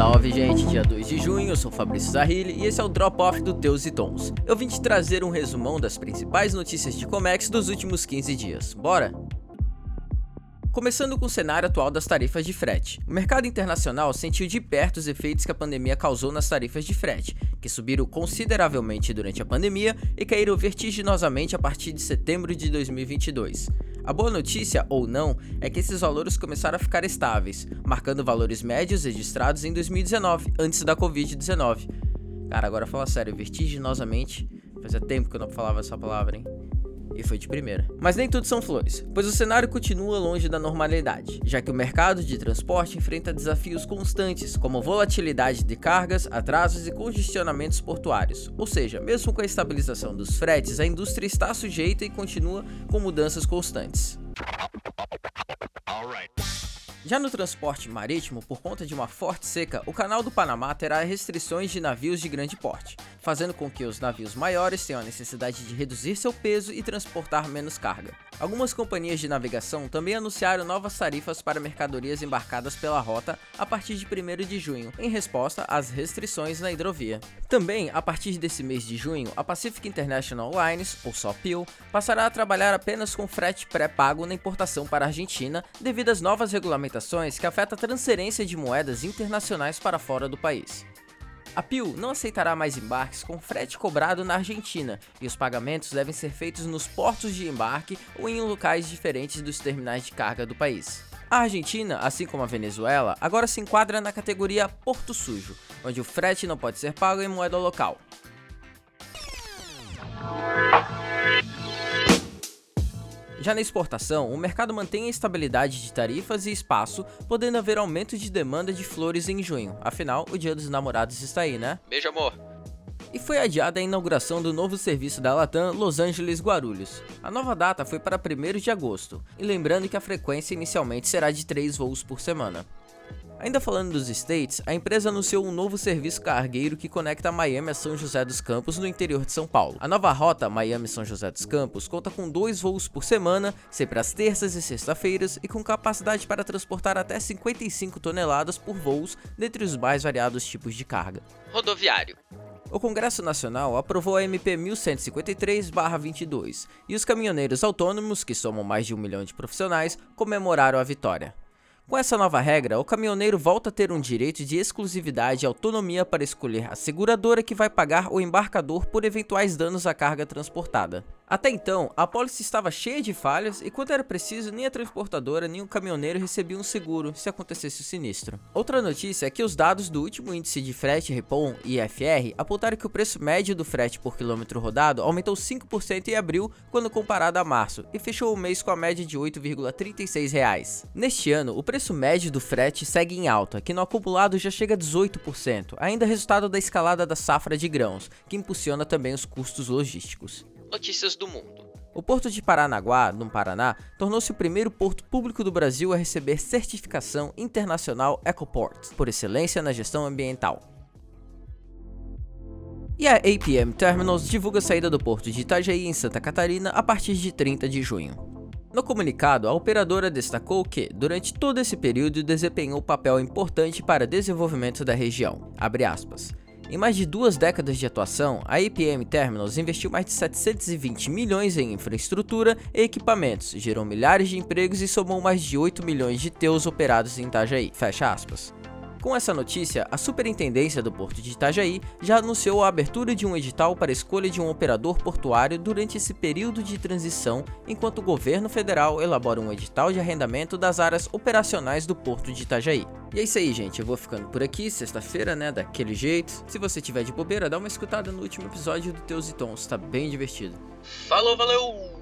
Salve gente, dia 2 de junho, eu sou Fabrício Zahili e esse é o Drop Off do Teus e Tons. Eu vim te trazer um resumão das principais notícias de Comex dos últimos 15 dias. Bora? Começando com o cenário atual das tarifas de frete. O mercado internacional sentiu de perto os efeitos que a pandemia causou nas tarifas de frete, que subiram consideravelmente durante a pandemia e caíram vertiginosamente a partir de setembro de 2022. A boa notícia, ou não, é que esses valores começaram a ficar estáveis, marcando valores médios registrados em 2019, antes da Covid-19. Cara, agora fala sério, vertiginosamente. Fazia tempo que eu não falava essa palavra, hein? E foi de primeira. Mas nem tudo são flores, pois o cenário continua longe da normalidade, já que o mercado de transporte enfrenta desafios constantes, como volatilidade de cargas, atrasos e congestionamentos portuários. Ou seja, mesmo com a estabilização dos fretes, a indústria está sujeita e continua com mudanças constantes. Já no transporte marítimo, por conta de uma forte seca, o Canal do Panamá terá restrições de navios de grande porte, fazendo com que os navios maiores tenham a necessidade de reduzir seu peso e transportar menos carga. Algumas companhias de navegação também anunciaram novas tarifas para mercadorias embarcadas pela rota a partir de 1 de junho, em resposta às restrições na hidrovia. Também, a partir desse mês de junho, a Pacific International Lines, ou SOPIL, passará a trabalhar apenas com frete pré-pago na importação para a Argentina devido às novas regulamentações que afetam a transferência de moedas internacionais para fora do país. A PIL não aceitará mais embarques com frete cobrado na Argentina e os pagamentos devem ser feitos nos portos de embarque ou em locais diferentes dos terminais de carga do país. A Argentina, assim como a Venezuela, agora se enquadra na categoria Porto Sujo, onde o frete não pode ser pago em moeda local. Já na exportação, o mercado mantém a estabilidade de tarifas e espaço, podendo haver aumento de demanda de flores em junho. Afinal, o Dia dos Namorados está aí, né? Beijo, amor. E foi adiada a inauguração do novo serviço da Latam Los Angeles Guarulhos. A nova data foi para 1 de agosto, e lembrando que a frequência inicialmente será de 3 voos por semana. Ainda falando dos States, a empresa anunciou um novo serviço cargueiro que conecta Miami a São José dos Campos, no interior de São Paulo. A nova rota Miami-São José dos Campos conta com dois voos por semana, sempre às terças e sexta-feiras, e com capacidade para transportar até 55 toneladas por voos, dentre os mais variados tipos de carga. Rodoviário. O Congresso Nacional aprovou a MP 1153-22 e os caminhoneiros autônomos, que somam mais de um milhão de profissionais, comemoraram a vitória. Com essa nova regra, o caminhoneiro volta a ter um direito de exclusividade e autonomia para escolher a seguradora que vai pagar o embarcador por eventuais danos à carga transportada. Até então, a pólice estava cheia de falhas e quando era preciso, nem a transportadora nem o caminhoneiro recebiam um seguro se acontecesse o sinistro. Outra notícia é que os dados do último índice de frete Repom, IFR, apontaram que o preço médio do frete por quilômetro rodado aumentou 5% em abril quando comparado a março e fechou o mês com a média de R$ 8,36. Neste ano, o preço médio do frete segue em alta, que no acumulado já chega a 18%, ainda resultado da escalada da safra de grãos, que impulsiona também os custos logísticos notícias do mundo. O Porto de Paranaguá, no Paraná, tornou-se o primeiro porto público do Brasil a receber certificação internacional EcoPort, por excelência na gestão ambiental. E a APM Terminals divulga a saída do porto de Itajaí, em Santa Catarina, a partir de 30 de junho. No comunicado, a operadora destacou que, durante todo esse período, desempenhou papel importante para desenvolvimento da região. Em mais de duas décadas de atuação, a APM Terminals investiu mais de 720 milhões em infraestrutura e equipamentos, gerou milhares de empregos e somou mais de 8 milhões de teus operados em Itajaí. Fecha aspas. Com essa notícia, a Superintendência do Porto de Itajaí já anunciou a abertura de um edital para escolha de um operador portuário durante esse período de transição, enquanto o governo federal elabora um edital de arrendamento das áreas operacionais do Porto de Itajaí. E é isso aí, gente. Eu vou ficando por aqui, sexta-feira, né? Daquele jeito. Se você tiver de bobeira, dá uma escutada no último episódio do Teus e Tons, tá bem divertido. Falou, valeu!